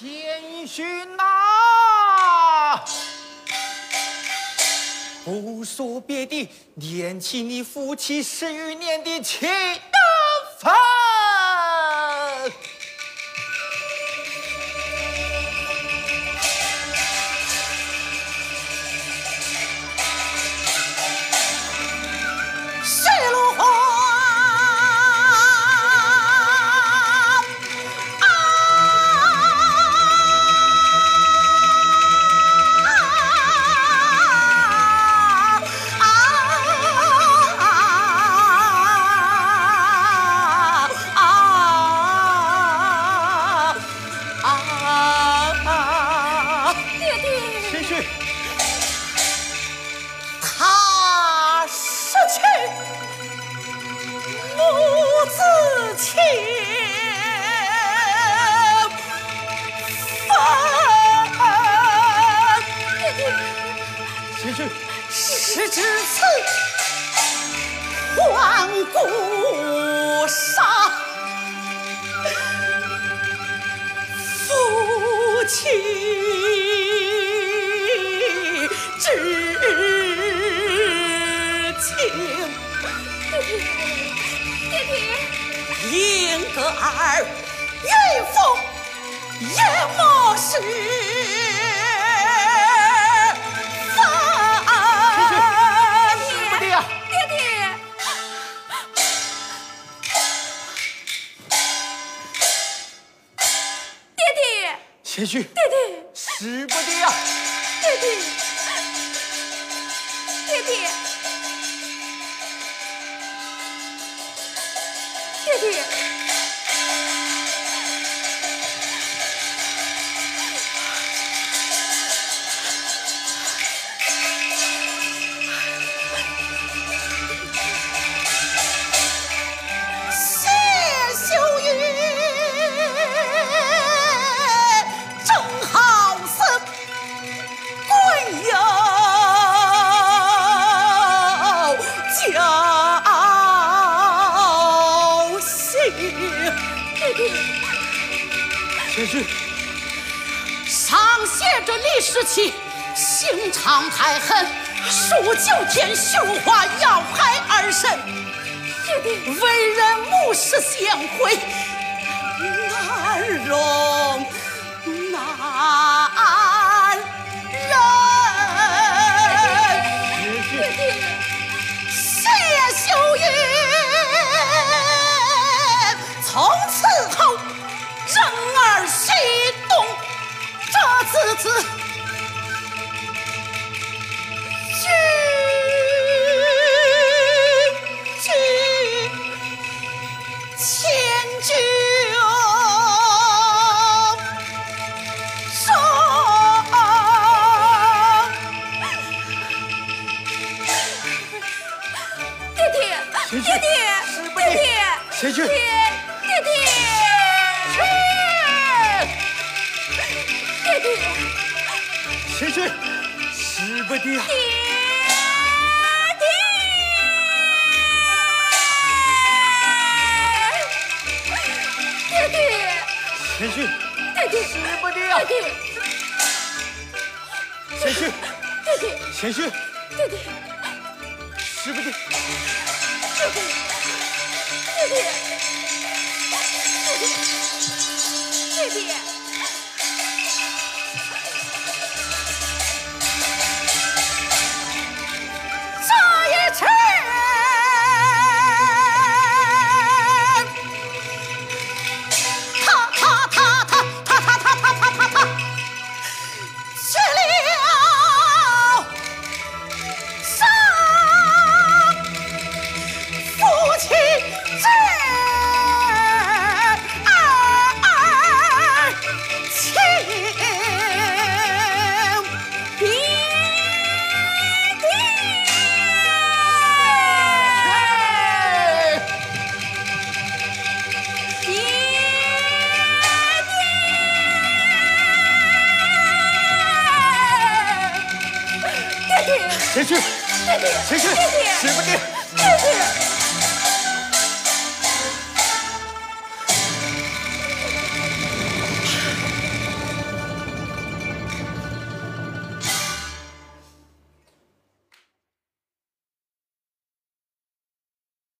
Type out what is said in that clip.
谦逊呐，不说别的，念起你夫妻十余年的情分。贤婿，爹爹，使不得呀！爹爹，爹爹，爹爹。心肠太狠，数九天绣花要害儿身。为人母是贤惠，这次次。贤婿，爹爹，爹贤婿，使不得呀！爹爹，爹爹，贤婿，爹爹，使不得呀！爹爹，贤婿，爹爹，贤婿，爹爹，使不得，爹爹。弟弟，弟弟，弟弟。贤婿，弟弟，贤婿，弟弟，使不。